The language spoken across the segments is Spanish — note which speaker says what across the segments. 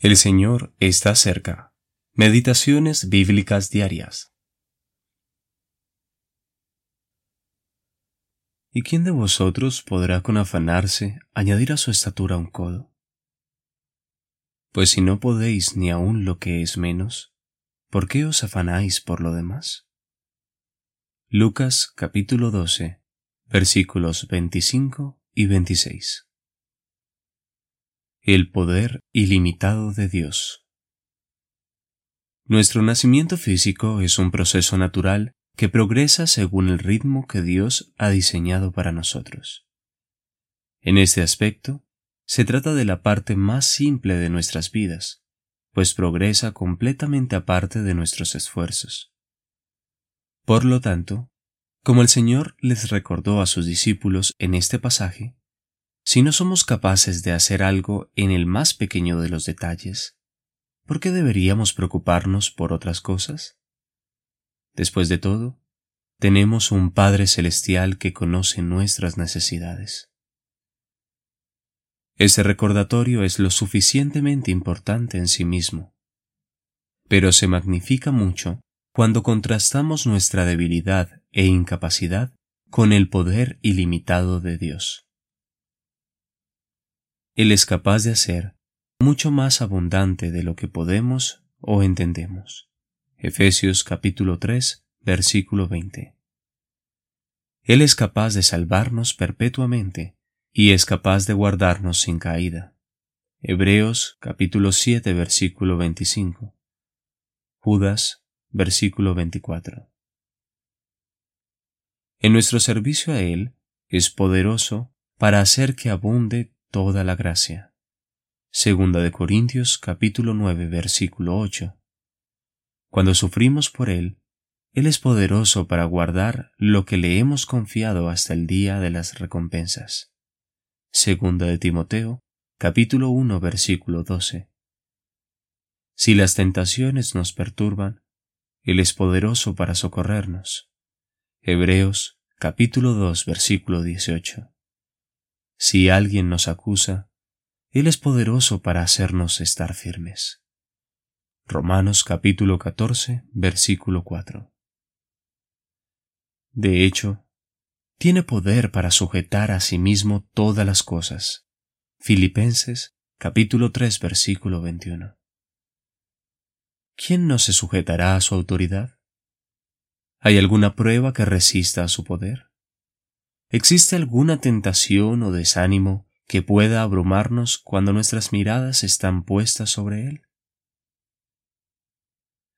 Speaker 1: El Señor está cerca. Meditaciones bíblicas diarias. ¿Y quién de vosotros podrá con afanarse añadir a su estatura un codo? Pues si no podéis ni aun lo que es menos, ¿por qué os afanáis por lo demás? Lucas capítulo 12, versículos 25 y 26 el poder ilimitado de Dios. Nuestro nacimiento físico es un proceso natural que progresa según el ritmo que Dios ha diseñado para nosotros. En este aspecto, se trata de la parte más simple de nuestras vidas, pues progresa completamente aparte de nuestros esfuerzos. Por lo tanto, como el Señor les recordó a sus discípulos en este pasaje, si no somos capaces de hacer algo en el más pequeño de los detalles, ¿por qué deberíamos preocuparnos por otras cosas? Después de todo, tenemos un Padre Celestial que conoce nuestras necesidades. Ese recordatorio es lo suficientemente importante en sí mismo, pero se magnifica mucho cuando contrastamos nuestra debilidad e incapacidad con el poder ilimitado de Dios. Él es capaz de hacer mucho más abundante de lo que podemos o entendemos. Efesios capítulo 3, versículo 20. Él es capaz de salvarnos perpetuamente y es capaz de guardarnos sin caída. Hebreos capítulo 7, versículo 25. Judas, versículo 24. En nuestro servicio a Él es poderoso para hacer que abunde toda la gracia. Segunda de Corintios capítulo 9 versículo 8. Cuando sufrimos por Él, Él es poderoso para guardar lo que le hemos confiado hasta el día de las recompensas. Segunda de Timoteo capítulo 1 versículo 12. Si las tentaciones nos perturban, Él es poderoso para socorrernos. Hebreos capítulo 2 versículo 18. Si alguien nos acusa, Él es poderoso para hacernos estar firmes. Romanos capítulo 14, versículo 4. De hecho, tiene poder para sujetar a sí mismo todas las cosas. Filipenses capítulo 3, versículo 21. ¿Quién no se sujetará a su autoridad? ¿Hay alguna prueba que resista a su poder? ¿Existe alguna tentación o desánimo que pueda abrumarnos cuando nuestras miradas están puestas sobre Él?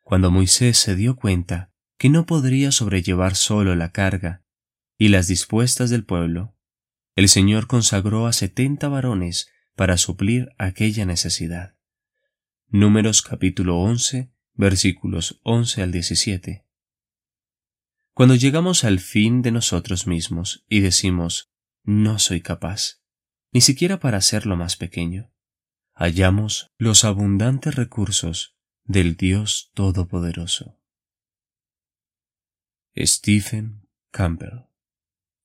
Speaker 1: Cuando Moisés se dio cuenta que no podría sobrellevar solo la carga y las dispuestas del pueblo, el Señor consagró a setenta varones para suplir aquella necesidad. Números capítulo 11, versículos 11 al 17. Cuando llegamos al fin de nosotros mismos y decimos, no soy capaz, ni siquiera para hacer lo más pequeño, hallamos los abundantes recursos del Dios Todopoderoso. Stephen Campbell